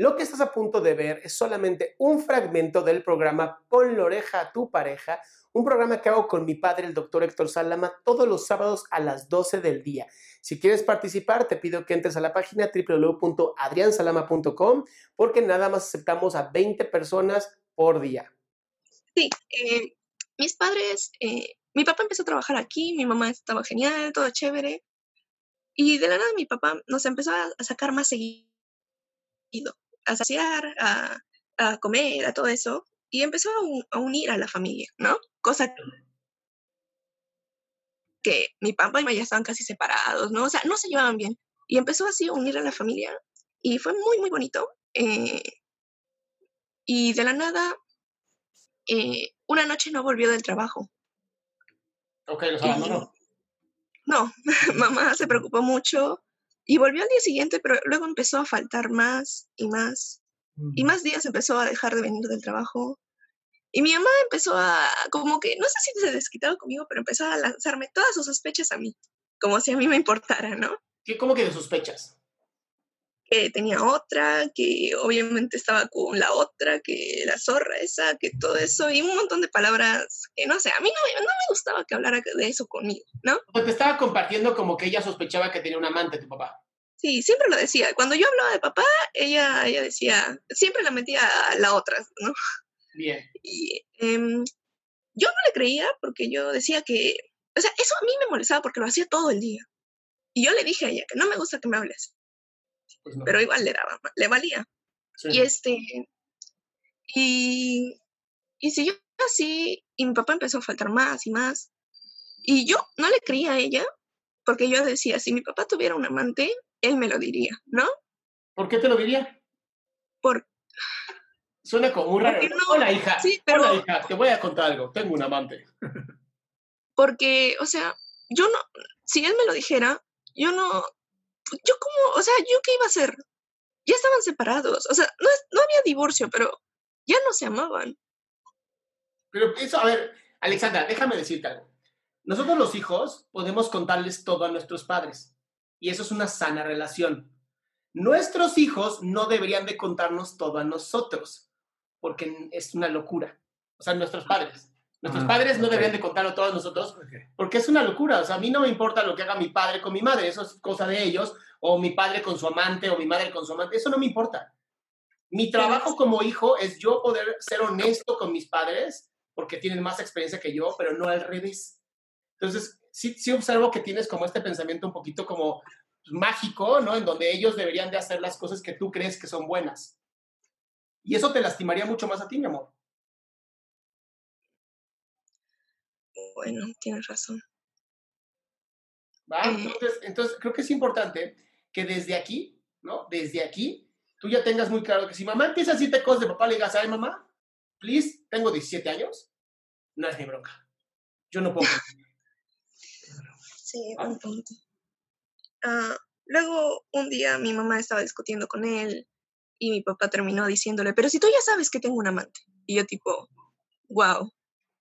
Lo que estás a punto de ver es solamente un fragmento del programa Pon la oreja a tu pareja, un programa que hago con mi padre, el doctor Héctor Salama, todos los sábados a las 12 del día. Si quieres participar, te pido que entres a la página www.adriansalama.com porque nada más aceptamos a 20 personas por día. Sí, eh, mis padres, eh, mi papá empezó a trabajar aquí, mi mamá estaba genial, todo chévere. Y de la nada mi papá nos empezó a sacar más seguido, a saciar, a, a comer, a todo eso. Y empezó a, un- a unir a la familia, ¿no? Cosa que mi papá y mamá ya estaban casi separados, ¿no? O sea, no se llevaban bien. Y empezó así a unir a la familia. Y fue muy, muy bonito. eh, y de la nada, eh, una noche no volvió del trabajo. Ok, los abandonó. No, mamá se preocupó mucho y volvió al día siguiente, pero luego empezó a faltar más y más. Y más días empezó a dejar de venir del trabajo. Y mi mamá empezó a, como que, no sé si se desquitaba conmigo, pero empezó a lanzarme todas sus sospechas a mí, como si a mí me importara, ¿no? ¿Qué, ¿Cómo que de sospechas? Que tenía otra, que obviamente estaba con la otra, que la zorra esa, que todo eso, y un montón de palabras que no sé, a mí no, me- no me gustaba que hablara de eso conmigo, ¿no? O sea, te estaba compartiendo como que ella sospechaba que tenía un amante, tu papá. Sí, siempre lo decía. Cuando yo hablaba de papá, ella, ella decía, siempre la metía a la otra, ¿no? Bien. Y em, yo no le creía porque yo decía que, o sea, eso a mí me molestaba porque lo hacía todo el día. Y yo le dije a ella que no me gusta que me hables, Pues no. pero igual le daba, le valía. Sí. Y este, y, y siguió así, y mi papá empezó a faltar más y más. Y yo no le creía a ella, porque yo decía, si mi papá tuviera un amante, él me lo diría, ¿no? ¿Por qué te lo diría? Por, Suena como muy raro. No- Hola, hija. sí, pero- Hola, hija. Te voy a contar algo. Tengo un amante. porque, o sea, yo no, si él me lo dijera, yo no, yo como, o sea, ¿yo qué iba a hacer? Ya estaban separados, o sea, no, no había divorcio, pero ya no se amaban. Pero eso, a ver, Alexandra, déjame decirte algo. Nosotros los hijos podemos contarles todo a nuestros padres. Y eso es una sana relación. Nuestros hijos no deberían de contarnos todo a nosotros, porque es una locura. O sea, nuestros padres. Nuestros Ah, padres no ok. deberían de contarlo todo a nosotros, porque es una locura. O sea, a mí no me importa lo que haga mi padre con mi madre, eso es cosa de ellos, o mi padre con su amante, o mi madre con su amante, eso no me importa. Mi trabajo como hijo es yo poder ser honesto con mis padres, porque tienen más experiencia que yo, pero no al revés. Entonces, sí, sí observo que tienes como este pensamiento un poquito como mágico, ¿no? En donde ellos deberían de hacer las cosas que tú crees que son buenas. Y eso te lastimaría mucho más a ti, mi amor. Bueno, tienes razón. ¿va? Eh. Entonces, entonces, creo que es importante que desde aquí, ¿no? Desde aquí, tú ya tengas muy claro que si mamá empieza a decirte cosas de papá, le digas, ay, mamá, please, tengo 17 años, no es mi bronca. Yo no puedo. Sí, buen punto. Ah, luego, un día mi mamá estaba discutiendo con él y mi papá terminó diciéndole, pero si tú ya sabes que tengo un amante. Y yo tipo, wow,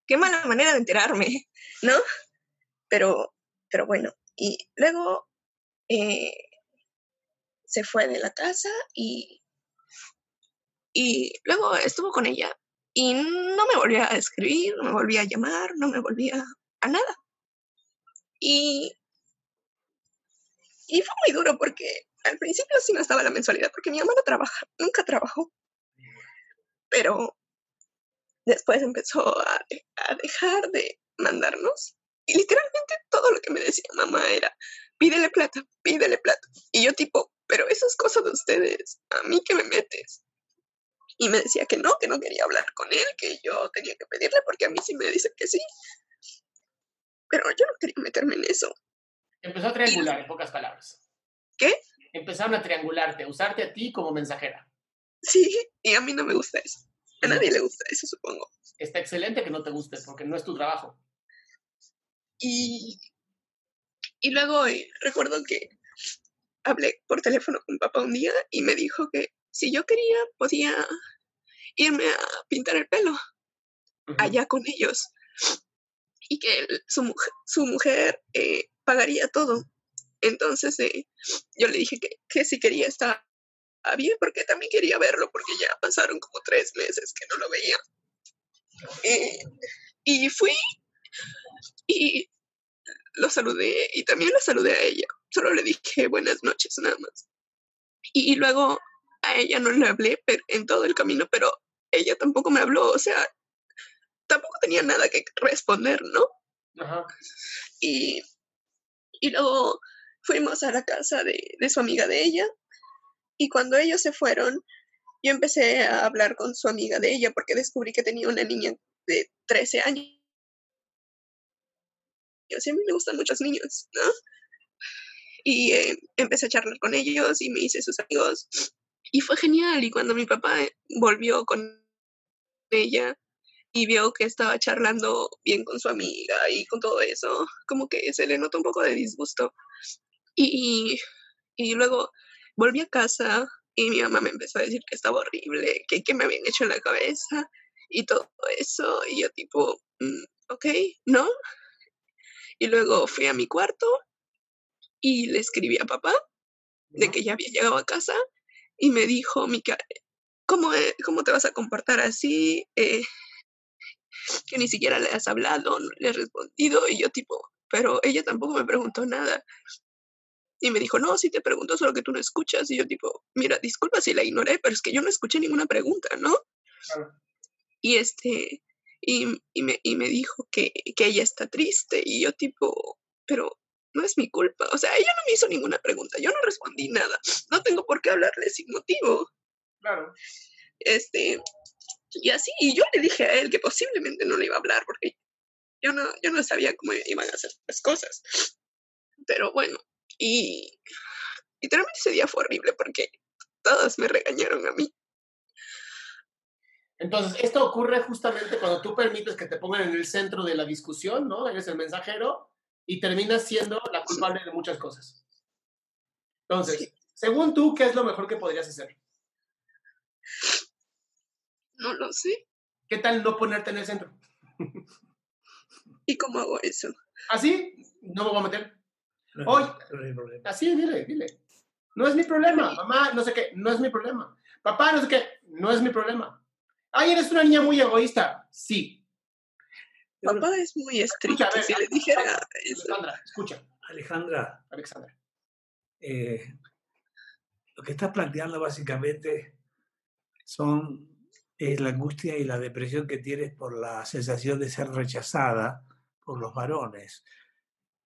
qué mala manera de enterarme, ¿no? Pero, pero bueno, y luego, eh, se fue de la casa y, y luego estuvo con ella y no me volvía a escribir, no me volvía a llamar, no me volvía a nada. Y, y fue muy duro porque al principio sí no estaba la mensualidad porque mi mamá no trabaja, nunca trabajó. Pero después empezó a, a dejar de mandarnos y literalmente todo lo que me decía mamá era, pídele plata, pídele plata. Y yo tipo, pero eso es cosa de ustedes, a mí que me metes. Y me decía que no, que no quería hablar con él, que yo tenía que pedirle porque a mí sí me dice que sí. Pero yo no quería meterme en eso. Empezó a triangular, en pocas palabras. ¿Qué? Empezaron a triangularte, usarte a ti como mensajera. Sí, y a mí no me gusta eso. A nadie le gusta eso, supongo. Está excelente que no te guste, porque no es tu trabajo. Y, y luego eh, recuerdo que hablé por teléfono con papá un día y me dijo que si yo quería, podía irme a pintar el pelo allá con ellos y que su mujer, su mujer eh, pagaría todo. Entonces eh, yo le dije que, que si quería estar bien porque también quería verlo porque ya pasaron como tres meses que no lo veía. Eh, y fui y lo saludé y también la saludé a ella. Solo le dije buenas noches nada más. Y luego a ella no le hablé en todo el camino, pero ella tampoco me habló, o sea, tampoco tenía nada que responder, ¿no? Y, y luego fuimos a la casa de, de su amiga de ella y cuando ellos se fueron, yo empecé a hablar con su amiga de ella porque descubrí que tenía una niña de 13 años. Y a me gustan muchos niños, ¿no? Y eh, empecé a charlar con ellos y me hice sus amigos. Y fue genial. Y cuando mi papá volvió con ella y vio que estaba charlando bien con su amiga y con todo eso, como que se le notó un poco de disgusto. Y, y luego volví a casa y mi mamá me empezó a decir que estaba horrible, que, que me habían hecho en la cabeza y todo eso. Y yo tipo, mm, ok, ¿no? Y luego fui a mi cuarto y le escribí a papá de que ya había llegado a casa y me dijo, Mica, ¿cómo, e, ¿cómo te vas a comportar así? Eh, que ni siquiera le has hablado, no le has respondido y yo tipo, pero ella tampoco me preguntó nada. Y me dijo, no, si te pregunto solo que tú no escuchas. Y yo tipo, mira, disculpa si la ignoré, pero es que yo no escuché ninguna pregunta, ¿no? Y este, y, y, me, y me dijo que, que ella está triste y yo tipo, pero no es mi culpa. O sea, ella no me hizo ninguna pregunta, yo no respondí nada. No tengo por qué hablarle sin motivo. Claro. Este, y así, y yo le dije a él que posiblemente no le iba a hablar porque yo no, yo no sabía cómo iban a hacer las cosas. Pero bueno, y literalmente ese día fue horrible porque todos me regañaron a mí. Entonces, esto ocurre justamente cuando tú permites que te pongan en el centro de la discusión, ¿no? Eres el mensajero y terminas siendo la culpable de muchas cosas. Entonces, según tú, ¿qué es lo mejor que podrías hacer? No lo sé. ¿Qué tal no ponerte en el centro? ¿Y cómo hago eso? ¿Así? No me voy a meter. Hoy, así, dile, dile. No es mi problema, mamá, no sé qué, no es mi problema. Papá, no sé qué, no es mi problema. Ay, eres una niña muy egoísta. Sí. Papá es muy estricto. si le dijera Alejandra, escucha. Alejandra. Alexandra. Eh, lo que estás planteando básicamente son es la angustia y la depresión que tienes por la sensación de ser rechazada por los varones.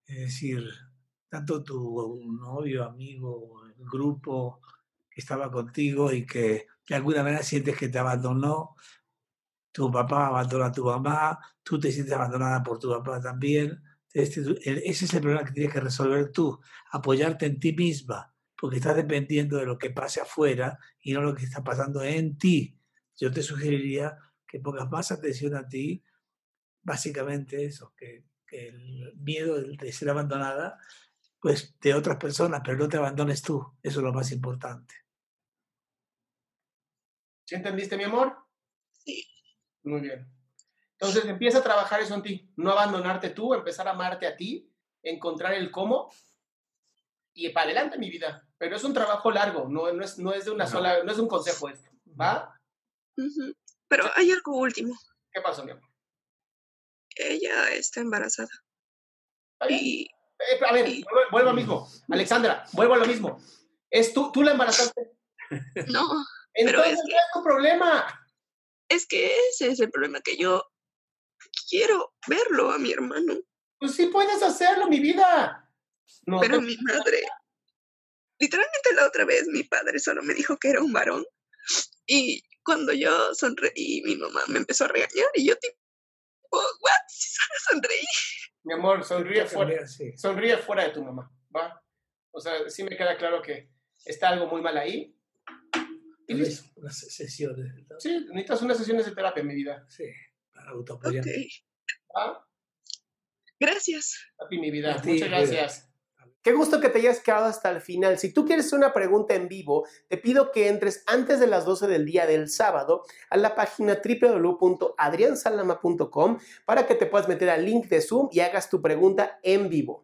Es decir, tanto tu novio, amigo, grupo que estaba contigo y que de alguna manera sientes que te abandonó, tu papá abandona a tu mamá, tú te sientes abandonada por tu papá también. Este, ese es el problema que tienes que resolver tú, apoyarte en ti misma, porque estás dependiendo de lo que pase afuera y no lo que está pasando en ti. Yo te sugeriría que pongas más atención a ti, básicamente eso, que, que el miedo de ser abandonada pues de otras personas, pero no te abandones tú. Eso es lo más importante. ¿Sí entendiste, mi amor? Sí. Muy bien. Entonces empieza a trabajar eso en ti, no abandonarte tú, empezar a amarte a ti, encontrar el cómo y para adelante mi vida. Pero es un trabajo largo, no, no, es, no es de una sola, no es un consejo esto, ¿va? Pero hay algo último. ¿Qué pasó, mi amor? Ella está embarazada. Y, eh, a ver, vuelvo, a lo mismo. Alexandra, vuelvo a lo mismo. ¿Es tú, tú la embarazaste? No. Entonces, es ¿qué es tu problema? Es que ese es el problema, que yo quiero verlo a mi hermano. Pues sí puedes hacerlo, mi vida. No, pero mi madre, literalmente la otra vez mi padre solo me dijo que era un varón. Y cuando yo sonreí, mi mamá me empezó a regañar y yo tipo, ¿what? Mi amor, sonríe fuera, sonríe fuera de tu mamá, ¿va? O sea, sí me queda claro que está algo muy mal ahí. Y listo. Unas sesiones. Sí, necesitas unas sesiones de terapia, mi vida. Sí, para autoapoyar. ¿Va? Gracias. Papi, mi vida. Muchas gracias. Qué gusto que te hayas quedado hasta el final. Si tú quieres una pregunta en vivo, te pido que entres antes de las 12 del día del sábado a la página www.adriansalama.com para que te puedas meter al link de Zoom y hagas tu pregunta en vivo.